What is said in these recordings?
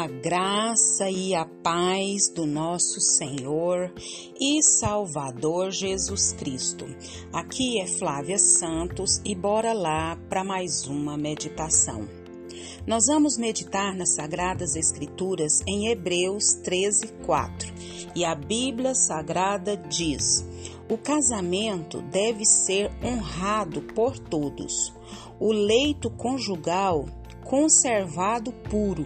A graça e a paz do nosso Senhor e Salvador Jesus Cristo. Aqui é Flávia Santos e bora lá para mais uma meditação. Nós vamos meditar nas Sagradas Escrituras em Hebreus 13, 4. E a Bíblia Sagrada diz: O casamento deve ser honrado por todos, o leito conjugal conservado puro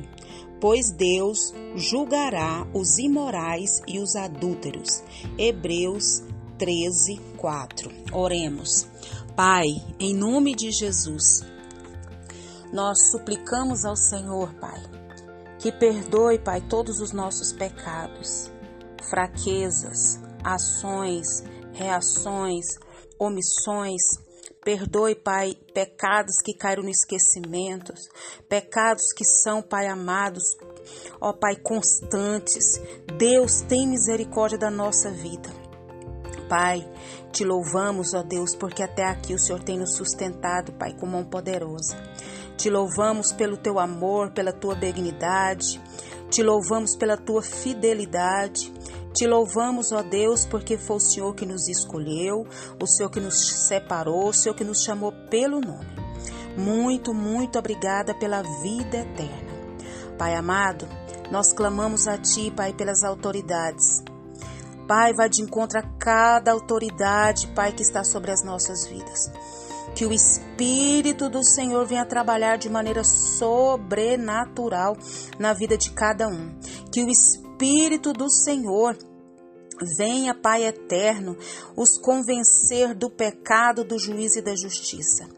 pois Deus julgará os imorais e os adúlteros. Hebreus 13, 4. Oremos. Pai, em nome de Jesus, nós suplicamos ao Senhor, Pai, que perdoe, Pai, todos os nossos pecados, fraquezas, ações, reações, omissões, Perdoe, Pai, pecados que caíram no esquecimento, pecados que são, Pai amados, ó Pai, constantes. Deus, tem misericórdia da nossa vida. Pai, te louvamos, ó Deus, porque até aqui o Senhor tem nos sustentado, Pai, com mão poderosa. Te louvamos pelo teu amor, pela tua benignidade. Te louvamos pela tua fidelidade. Te louvamos, ó Deus, porque foi o Senhor que nos escolheu, o Senhor que nos separou, o Senhor que nos chamou pelo nome. Muito, muito obrigada pela vida eterna. Pai amado, nós clamamos a Ti, Pai, pelas autoridades. Pai, vai de encontro a cada autoridade, Pai, que está sobre as nossas vidas. Que o Espírito do Senhor venha trabalhar de maneira sobrenatural na vida de cada um. Que o Espírito Espírito do Senhor. Venha, Pai eterno, os convencer do pecado, do juízo e da justiça,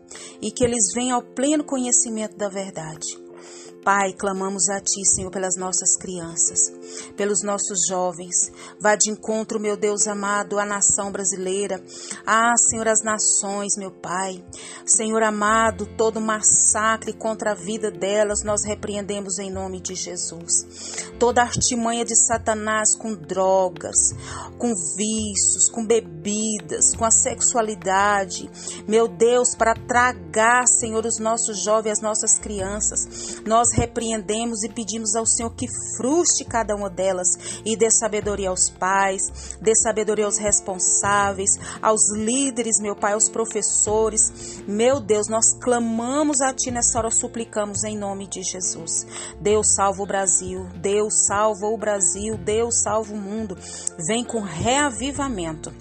e que eles venham ao pleno conhecimento da verdade. Pai, clamamos a Ti, Senhor, pelas nossas crianças, pelos nossos jovens. Vá de encontro, meu Deus amado, à nação brasileira. Ah, Senhor, as nações, meu Pai. Senhor amado, todo massacre contra a vida delas, nós repreendemos em nome de Jesus. Toda artimanha de Satanás com drogas, com vícios, com bebidas, com a sexualidade. Meu Deus, para tragar, Senhor, os nossos jovens, as nossas crianças. Nós repreendemos e pedimos ao Senhor que fruste cada uma delas e dê sabedoria aos pais, dê sabedoria aos responsáveis, aos líderes, meu Pai, aos professores. Meu Deus, nós clamamos a Ti nessa hora, suplicamos em nome de Jesus. Deus salva o Brasil, Deus salva o Brasil, Deus salva o mundo. Vem com reavivamento.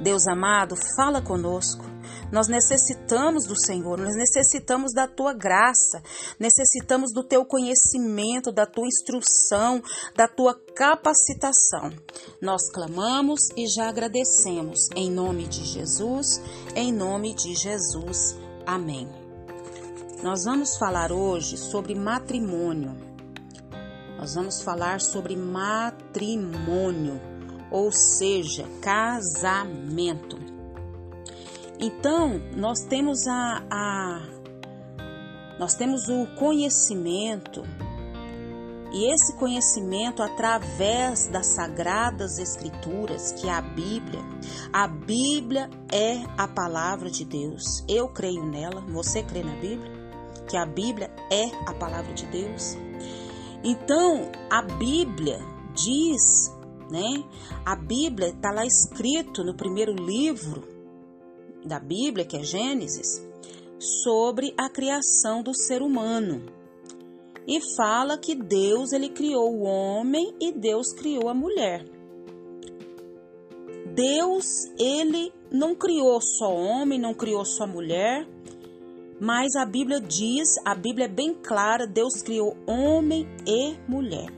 Deus amado, fala conosco. Nós necessitamos do Senhor, nós necessitamos da tua graça, necessitamos do teu conhecimento, da tua instrução, da tua capacitação. Nós clamamos e já agradecemos em nome de Jesus, em nome de Jesus. Amém. Nós vamos falar hoje sobre matrimônio. Nós vamos falar sobre matrimônio, ou seja, casamento. Então, nós temos a, a nós temos o conhecimento e esse conhecimento através das sagradas escrituras, que é a Bíblia. A Bíblia é a palavra de Deus. Eu creio nela, você crê na Bíblia? Que a Bíblia é a palavra de Deus. Então, a Bíblia diz, né? A Bíblia está lá escrito no primeiro livro da Bíblia, que é Gênesis, sobre a criação do ser humano. E fala que Deus ele criou o homem e Deus criou a mulher. Deus ele não criou só homem, não criou só mulher, mas a Bíblia diz, a Bíblia é bem clara, Deus criou homem e mulher.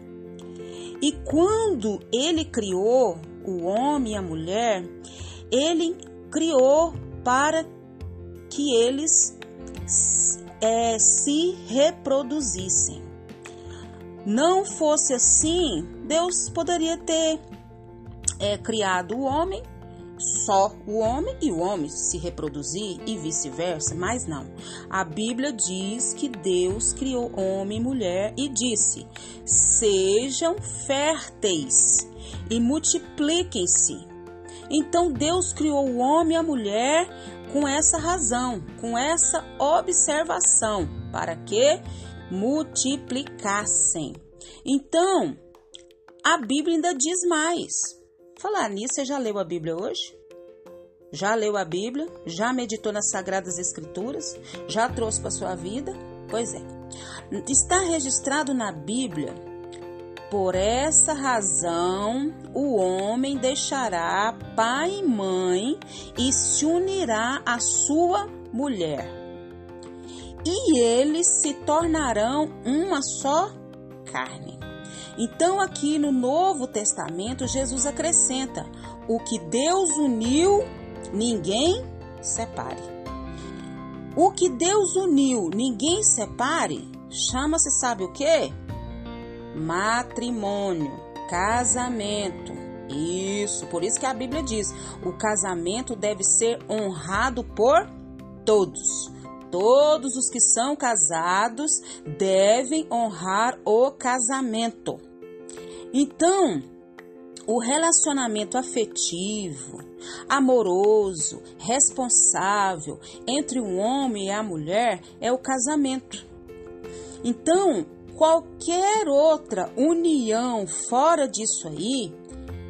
E quando ele criou o homem e a mulher, ele criou para que eles é, se reproduzissem. Não fosse assim, Deus poderia ter é, criado o homem, só o homem, e o homem se reproduzir e vice-versa, mas não. A Bíblia diz que Deus criou homem e mulher e disse: sejam férteis e multipliquem-se então Deus criou o homem e a mulher com essa razão, com essa observação, para que multiplicassem, Então, a Bíblia ainda diz mais. Falar nisso, você já leu a Bíblia hoje? Já leu a Bíblia? Já meditou nas Sagradas Escrituras? Já trouxe para sua vida? Pois é. Está registrado na Bíblia. Por essa razão, o homem deixará pai e mãe e se unirá à sua mulher. E eles se tornarão uma só carne. Então, aqui no Novo Testamento, Jesus acrescenta: o que Deus uniu, ninguém separe. O que Deus uniu, ninguém separe, chama-se, sabe o que? Matrimônio, casamento. Isso, por isso que a Bíblia diz: o casamento deve ser honrado por todos. Todos os que são casados devem honrar o casamento. Então, o relacionamento afetivo, amoroso, responsável entre um homem e a mulher é o casamento. Então, qualquer outra união fora disso aí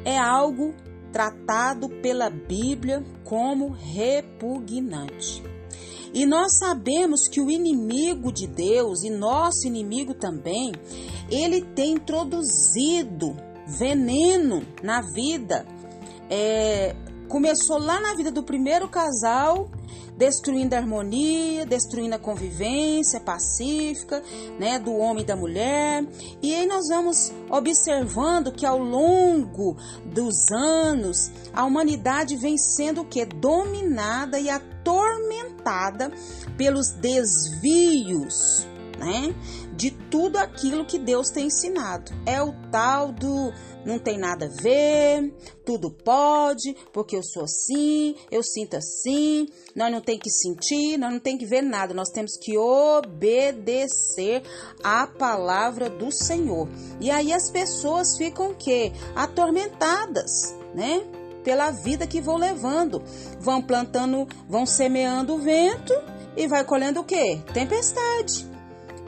é algo tratado pela Bíblia como repugnante. E nós sabemos que o inimigo de Deus e nosso inimigo também, ele tem introduzido veneno na vida. É, começou lá na vida do primeiro casal, destruindo a harmonia, destruindo a convivência pacífica, né, do homem e da mulher. E aí nós vamos observando que ao longo dos anos a humanidade vem sendo o que dominada e atormentada pelos desvios, né, de tudo aquilo que Deus tem ensinado. É o tal do não tem nada a ver, tudo pode, porque eu sou assim, eu sinto assim, nós não tem que sentir, nós não tem que ver nada, nós temos que obedecer a palavra do Senhor. E aí as pessoas ficam o quê? Atormentadas, né? Pela vida que vão levando, vão plantando, vão semeando o vento e vai colhendo o quê? Tempestade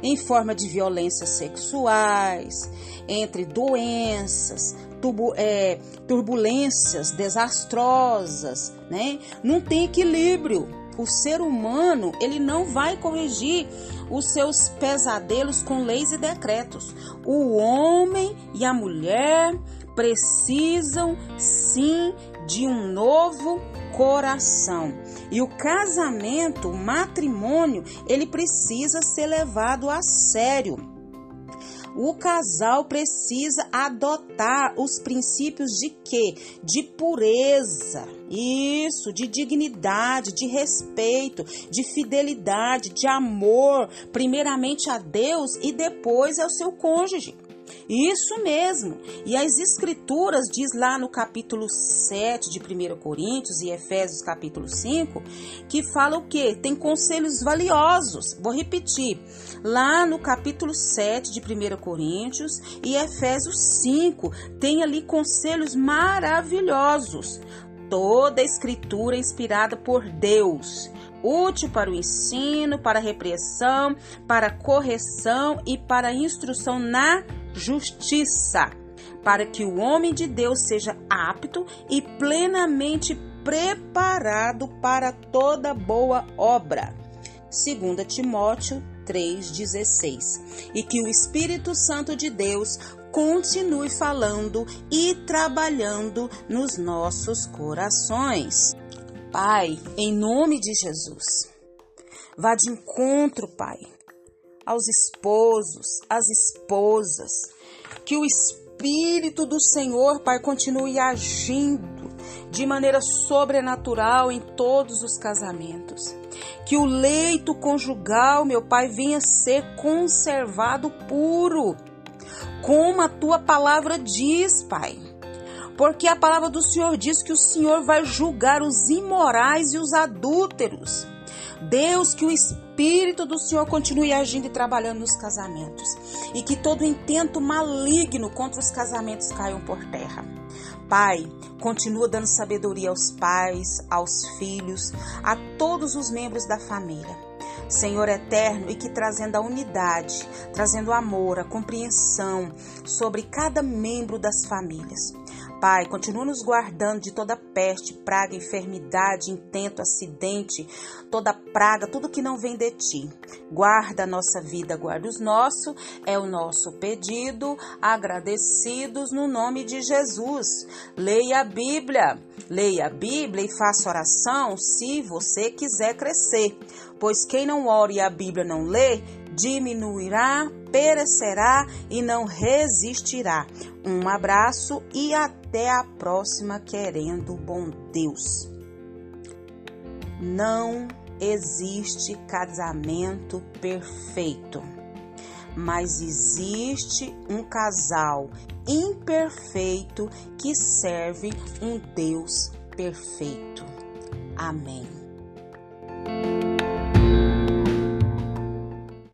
em forma de violências sexuais, entre doenças, é, turbulências desastrosas, né? Não tem equilíbrio. O ser humano ele não vai corrigir os seus pesadelos com leis e decretos. O homem e a mulher precisam sim de um novo coração. E o casamento, o matrimônio, ele precisa ser levado a sério. O casal precisa adotar os princípios de quê? De pureza. Isso, de dignidade, de respeito, de fidelidade, de amor, primeiramente a Deus e depois ao seu cônjuge. Isso mesmo. E as escrituras diz lá no capítulo 7 de 1 Coríntios e Efésios capítulo 5, que fala o quê? Tem conselhos valiosos. Vou repetir. Lá no capítulo 7 de 1 Coríntios e Efésios 5, tem ali conselhos maravilhosos. Toda a escritura é inspirada por Deus útil para o ensino, para a repressão, para a correção e para a instrução na justiça, para que o homem de Deus seja apto e plenamente preparado para toda boa obra. 2 Timóteo 3,16. E que o Espírito Santo de Deus continue falando e trabalhando nos nossos corações. Pai, em nome de Jesus, vá de encontro, Pai, aos esposos, às esposas, que o Espírito do Senhor, Pai, continue agindo de maneira sobrenatural em todos os casamentos. Que o leito conjugal, meu Pai, venha ser conservado puro, como a tua palavra diz, Pai. Porque a palavra do Senhor diz que o Senhor vai julgar os imorais e os adúlteros. Deus, que o Espírito do Senhor continue agindo e trabalhando nos casamentos e que todo intento maligno contra os casamentos caiam por terra. Pai, continua dando sabedoria aos pais, aos filhos, a todos os membros da família. Senhor eterno, e que trazendo a unidade, trazendo amor, a compreensão sobre cada membro das famílias. Pai, continua nos guardando de toda peste, praga, enfermidade, intento, acidente, toda praga, tudo que não vem de ti. Guarda a nossa vida, guarda os nossos, é o nosso pedido, agradecidos no nome de Jesus. Leia a Bíblia, leia a Bíblia e faça oração se você quiser crescer, pois quem não ora e a Bíblia não lê, diminuirá, perecerá e não resistirá. Um abraço e até a próxima, querendo bom Deus. Não existe casamento perfeito, mas existe um casal imperfeito que serve um Deus perfeito. Amém.